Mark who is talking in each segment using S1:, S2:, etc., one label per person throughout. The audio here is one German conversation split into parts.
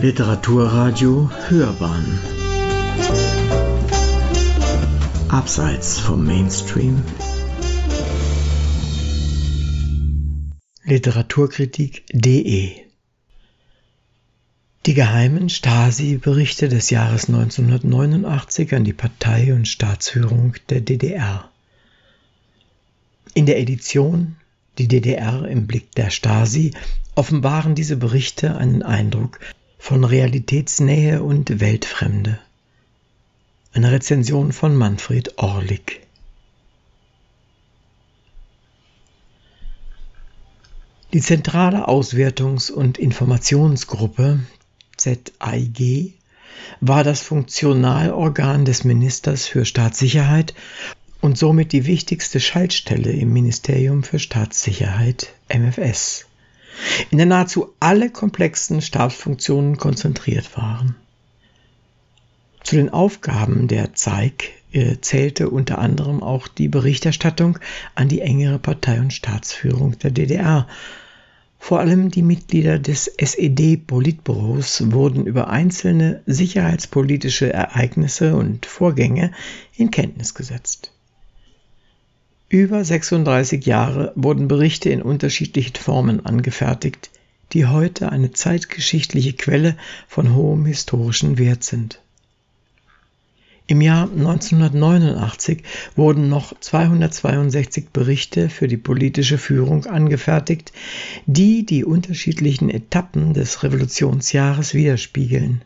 S1: Literaturradio Hörbahn. Abseits vom Mainstream. Literaturkritik.de Die geheimen Stasi-Berichte des Jahres 1989 an die Partei und Staatsführung der DDR. In der Edition Die DDR im Blick der Stasi offenbaren diese Berichte einen Eindruck von Realitätsnähe und Weltfremde. Eine Rezension von Manfred Orlik. Die zentrale Auswertungs- und Informationsgruppe ZIG war das Funktionalorgan des Ministers für Staatssicherheit und somit die wichtigste Schaltstelle im Ministerium für Staatssicherheit MFS, in der nahezu alle komplexen Stabsfunktionen konzentriert waren. Zu den Aufgaben der ZEIG äh, zählte unter anderem auch die Berichterstattung an die engere Partei- und Staatsführung der DDR. Vor allem die Mitglieder des SED-Politbüros wurden über einzelne sicherheitspolitische Ereignisse und Vorgänge in Kenntnis gesetzt. Über 36 Jahre wurden Berichte in unterschiedlichen Formen angefertigt, die heute eine zeitgeschichtliche Quelle von hohem historischen Wert sind. Im Jahr 1989 wurden noch 262 Berichte für die politische Führung angefertigt, die die unterschiedlichen Etappen des Revolutionsjahres widerspiegeln.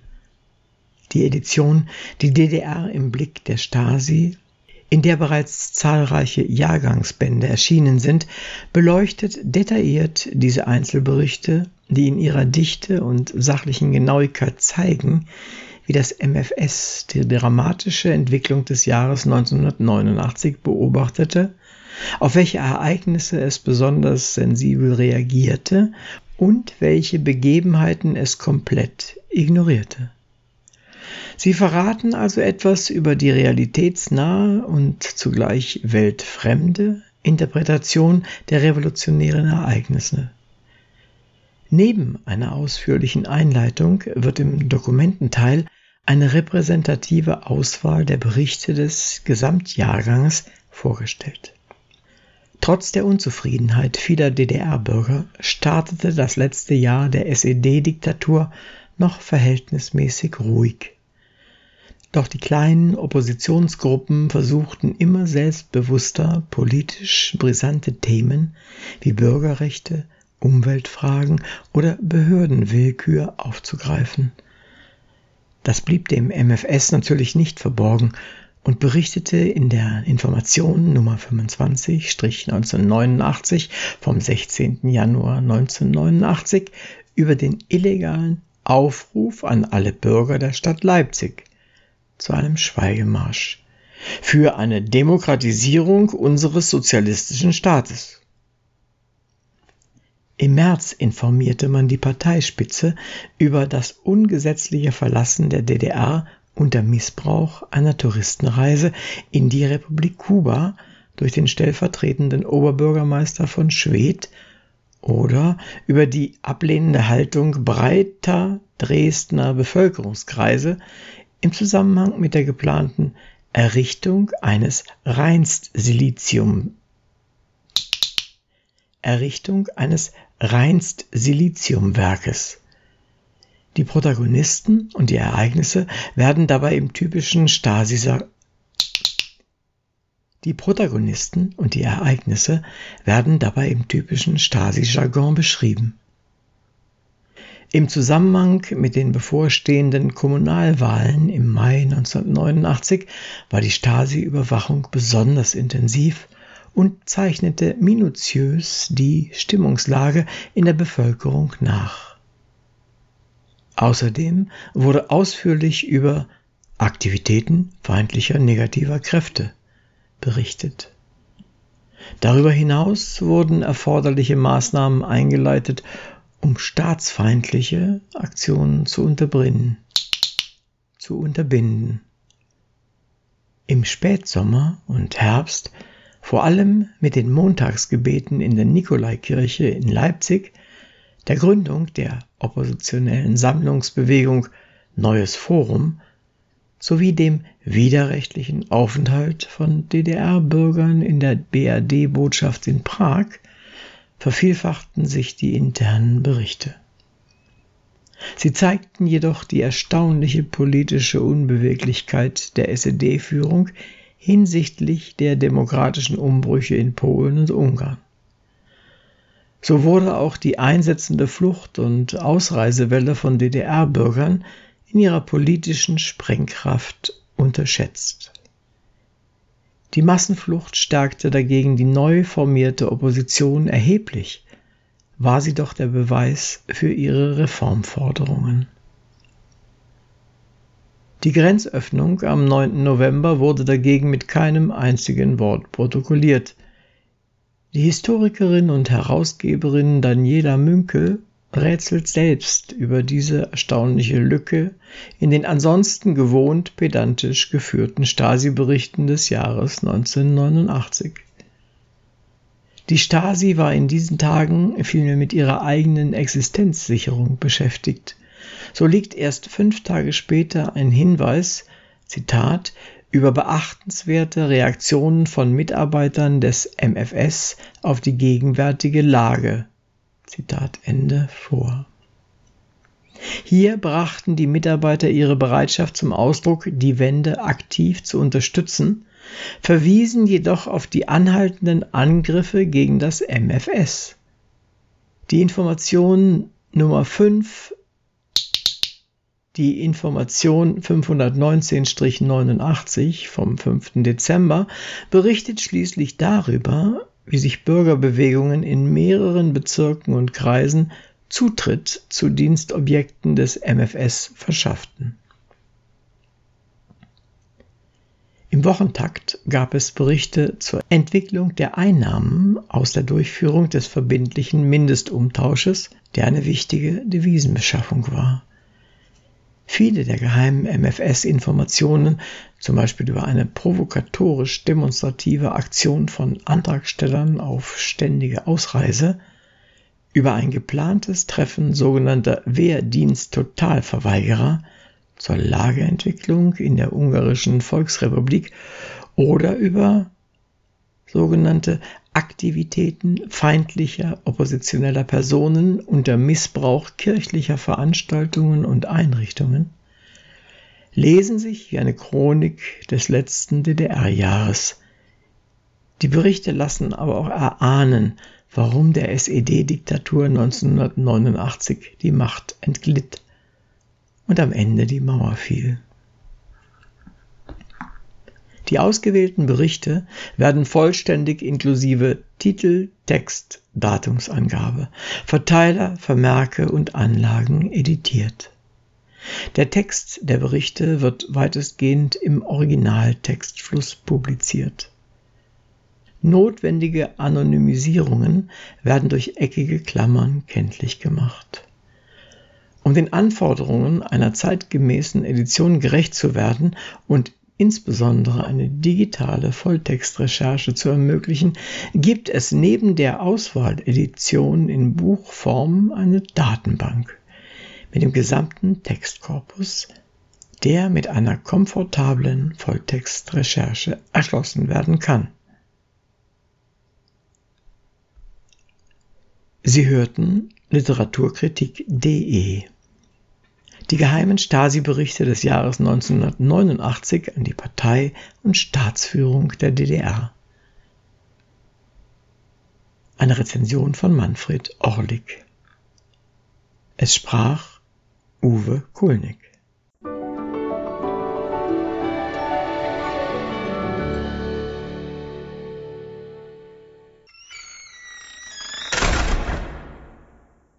S1: Die Edition Die DDR im Blick der Stasi, in der bereits zahlreiche Jahrgangsbände erschienen sind, beleuchtet detailliert diese Einzelberichte, die in ihrer Dichte und sachlichen Genauigkeit zeigen, wie das MFS die dramatische Entwicklung des Jahres 1989 beobachtete, auf welche Ereignisse es besonders sensibel reagierte und welche Begebenheiten es komplett ignorierte. Sie verraten also etwas über die realitätsnahe und zugleich weltfremde Interpretation der revolutionären Ereignisse. Neben einer ausführlichen Einleitung wird im Dokumententeil eine repräsentative Auswahl der Berichte des Gesamtjahrgangs vorgestellt. Trotz der Unzufriedenheit vieler DDR-Bürger startete das letzte Jahr der SED-Diktatur noch verhältnismäßig ruhig. Doch die kleinen Oppositionsgruppen versuchten immer selbstbewusster politisch brisante Themen wie Bürgerrechte, Umweltfragen oder Behördenwillkür aufzugreifen. Das blieb dem MFS natürlich nicht verborgen und berichtete in der Information Nummer 25-1989 vom 16. Januar 1989 über den illegalen Aufruf an alle Bürger der Stadt Leipzig zu einem Schweigemarsch für eine Demokratisierung unseres sozialistischen Staates. Im März informierte man die Parteispitze über das ungesetzliche Verlassen der DDR unter Missbrauch einer Touristenreise in die Republik Kuba durch den stellvertretenden Oberbürgermeister von Schwedt oder über die ablehnende Haltung breiter Dresdner Bevölkerungskreise im Zusammenhang mit der geplanten Errichtung eines Reinst-Silizium Errichtung eines reinst Siliziumwerkes. Die Protagonisten und die Ereignisse werden dabei im typischen Stasi die Protagonisten und die Ereignisse werden dabei im typischen Stasi-Jargon beschrieben. Im Zusammenhang mit den bevorstehenden Kommunalwahlen im Mai 1989 war die Stasi-Überwachung besonders intensiv und zeichnete minutiös die Stimmungslage in der Bevölkerung nach. Außerdem wurde ausführlich über Aktivitäten feindlicher negativer Kräfte berichtet. Darüber hinaus wurden erforderliche Maßnahmen eingeleitet, um staatsfeindliche Aktionen zu unterbinden. Zu unterbinden. Im Spätsommer und Herbst vor allem mit den Montagsgebeten in der Nikolaikirche in Leipzig, der Gründung der oppositionellen Sammlungsbewegung Neues Forum sowie dem widerrechtlichen Aufenthalt von DDR-Bürgern in der BRD-Botschaft in Prag vervielfachten sich die internen Berichte. Sie zeigten jedoch die erstaunliche politische Unbeweglichkeit der SED-Führung hinsichtlich der demokratischen Umbrüche in Polen und Ungarn. So wurde auch die einsetzende Flucht- und Ausreisewelle von DDR-Bürgern in ihrer politischen Sprengkraft unterschätzt. Die Massenflucht stärkte dagegen die neu formierte Opposition erheblich, war sie doch der Beweis für ihre Reformforderungen. Die Grenzöffnung am 9. November wurde dagegen mit keinem einzigen Wort protokolliert. Die Historikerin und Herausgeberin Daniela Münkel rätselt selbst über diese erstaunliche Lücke in den ansonsten gewohnt pedantisch geführten Stasi-Berichten des Jahres 1989. Die Stasi war in diesen Tagen vielmehr mit ihrer eigenen Existenzsicherung beschäftigt. So liegt erst fünf Tage später ein Hinweis, Zitat, über beachtenswerte Reaktionen von Mitarbeitern des MFS auf die gegenwärtige Lage, Zitat Ende vor. Hier brachten die Mitarbeiter ihre Bereitschaft zum Ausdruck, die Wende aktiv zu unterstützen, verwiesen jedoch auf die anhaltenden Angriffe gegen das MFS. Die Information Nummer 5 die Information 519-89 vom 5. Dezember berichtet schließlich darüber, wie sich Bürgerbewegungen in mehreren Bezirken und Kreisen Zutritt zu Dienstobjekten des MFS verschafften. Im Wochentakt gab es Berichte zur Entwicklung der Einnahmen aus der Durchführung des verbindlichen Mindestumtausches, der eine wichtige Devisenbeschaffung war. Viele der geheimen MFS-Informationen, zum Beispiel über eine provokatorisch demonstrative Aktion von Antragstellern auf ständige Ausreise, über ein geplantes Treffen sogenannter Wehrdienst-Totalverweigerer zur Lageentwicklung in der Ungarischen Volksrepublik oder über sogenannte Aktivitäten feindlicher oppositioneller Personen unter Missbrauch kirchlicher Veranstaltungen und Einrichtungen lesen sich wie eine Chronik des letzten DDR-Jahres. Die Berichte lassen aber auch erahnen, warum der SED-Diktatur 1989 die Macht entglitt und am Ende die Mauer fiel. Die ausgewählten Berichte werden vollständig inklusive Titel, Text, Datumsangabe, Verteiler, Vermerke und Anlagen editiert. Der Text der Berichte wird weitestgehend im Originaltextfluss publiziert. Notwendige Anonymisierungen werden durch eckige Klammern kenntlich gemacht. Um den Anforderungen einer zeitgemäßen Edition gerecht zu werden und insbesondere eine digitale Volltextrecherche zu ermöglichen, gibt es neben der Auswahledition in Buchform eine Datenbank mit dem gesamten Textkorpus, der mit einer komfortablen Volltextrecherche erschlossen werden kann. Sie hörten Literaturkritik.de die geheimen Stasi-Berichte des Jahres 1989 an die Partei und Staatsführung der DDR. Eine Rezension von Manfred Orlik. Es sprach Uwe Kulnig.